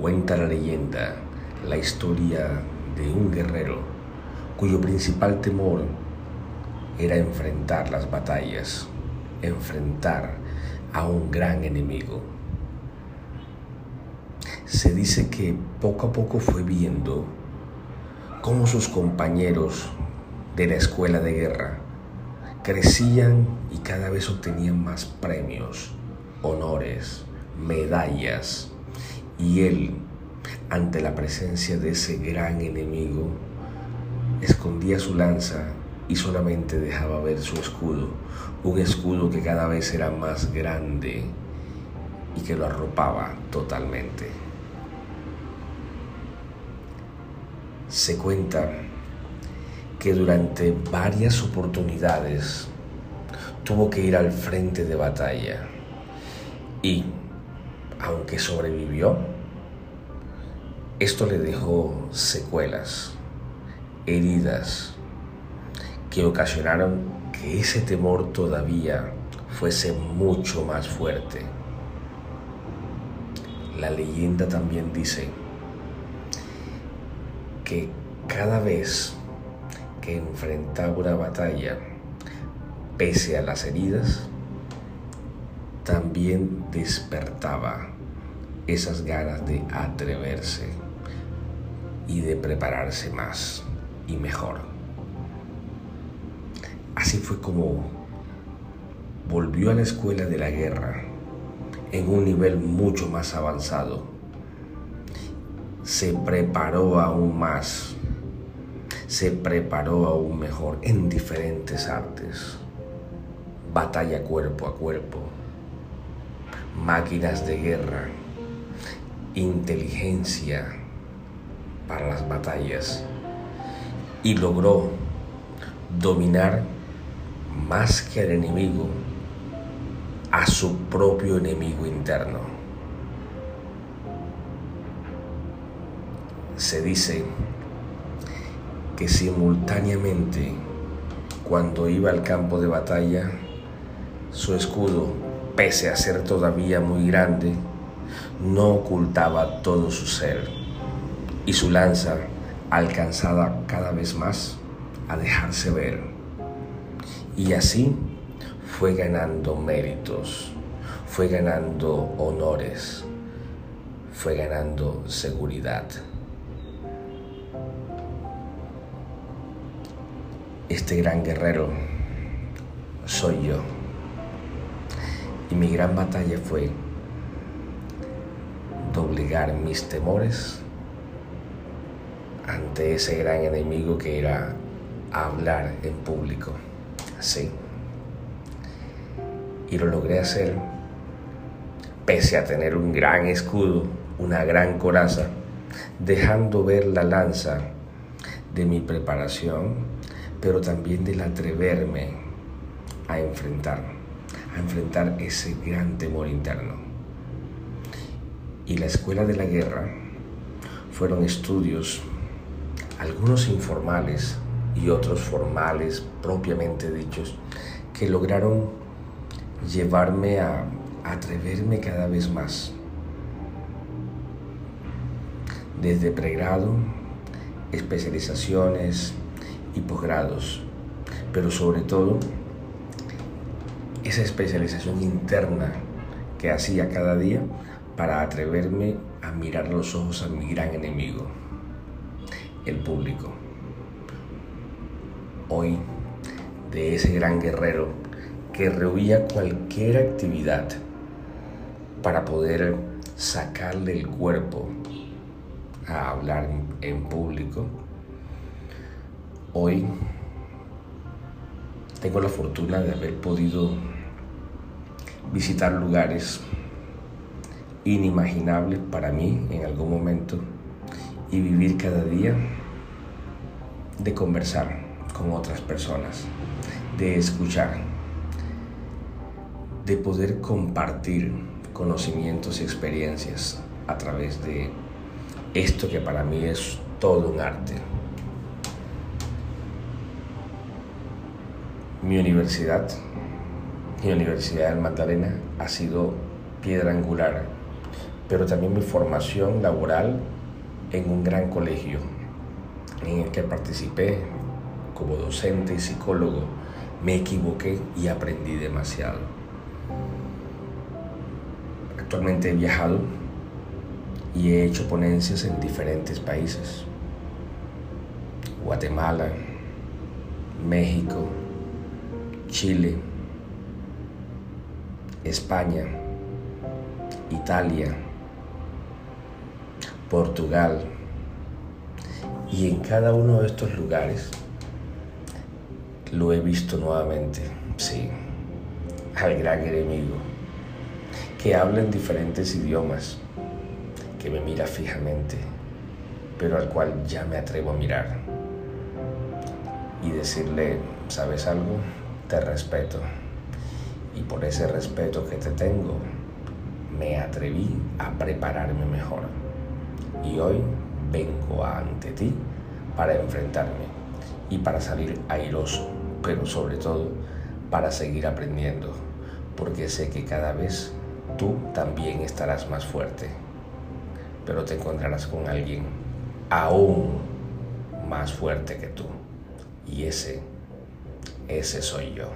Cuenta la leyenda, la historia de un guerrero cuyo principal temor era enfrentar las batallas, enfrentar a un gran enemigo. Se dice que poco a poco fue viendo cómo sus compañeros de la escuela de guerra crecían y cada vez obtenían más premios, honores, medallas. Y él, ante la presencia de ese gran enemigo, escondía su lanza y solamente dejaba ver su escudo, un escudo que cada vez era más grande y que lo arropaba totalmente. Se cuenta que durante varias oportunidades tuvo que ir al frente de batalla y, aunque sobrevivió, esto le dejó secuelas, heridas, que ocasionaron que ese temor todavía fuese mucho más fuerte. La leyenda también dice que cada vez que enfrentaba una batalla, pese a las heridas, también despertaba esas ganas de atreverse y de prepararse más y mejor. Así fue como volvió a la escuela de la guerra en un nivel mucho más avanzado. Se preparó aún más se preparó aún mejor en diferentes artes. Batalla cuerpo a cuerpo, máquinas de guerra, inteligencia para las batallas y logró dominar más que al enemigo, a su propio enemigo interno. Se dice que simultáneamente, cuando iba al campo de batalla, su escudo, pese a ser todavía muy grande, no ocultaba todo su ser, y su lanza alcanzaba cada vez más a dejarse ver. Y así fue ganando méritos, fue ganando honores, fue ganando seguridad. Este gran guerrero soy yo. Y mi gran batalla fue doblegar mis temores ante ese gran enemigo que era hablar en público. Sí. Y lo logré hacer pese a tener un gran escudo, una gran coraza, dejando ver la lanza de mi preparación pero también del atreverme a enfrentar, a enfrentar ese gran temor interno. Y la escuela de la guerra fueron estudios, algunos informales y otros formales propiamente dichos, que lograron llevarme a atreverme cada vez más. Desde pregrado, especializaciones, y posgrados, pero sobre todo esa especialización interna que hacía cada día para atreverme a mirar los ojos a mi gran enemigo, el público. Hoy, de ese gran guerrero que rehuía cualquier actividad para poder sacarle el cuerpo a hablar en público, Hoy tengo la fortuna de haber podido visitar lugares inimaginables para mí en algún momento y vivir cada día de conversar con otras personas, de escuchar, de poder compartir conocimientos y experiencias a través de esto que para mí es todo un arte. Mi universidad, mi Universidad del Magdalena, ha sido piedra angular pero también mi formación laboral en un gran colegio en el que participé como docente y psicólogo. Me equivoqué y aprendí demasiado. Actualmente he viajado y he hecho ponencias en diferentes países. Guatemala, México, Chile, España, Italia, Portugal. Y en cada uno de estos lugares lo he visto nuevamente, sí, al gran enemigo, que habla en diferentes idiomas, que me mira fijamente, pero al cual ya me atrevo a mirar y decirle, ¿sabes algo? Te respeto. Y por ese respeto que te tengo, me atreví a prepararme mejor. Y hoy vengo ante ti para enfrentarme y para salir airoso, pero sobre todo para seguir aprendiendo, porque sé que cada vez tú también estarás más fuerte, pero te encontrarás con alguien aún más fuerte que tú. Y ese, ese soy yo.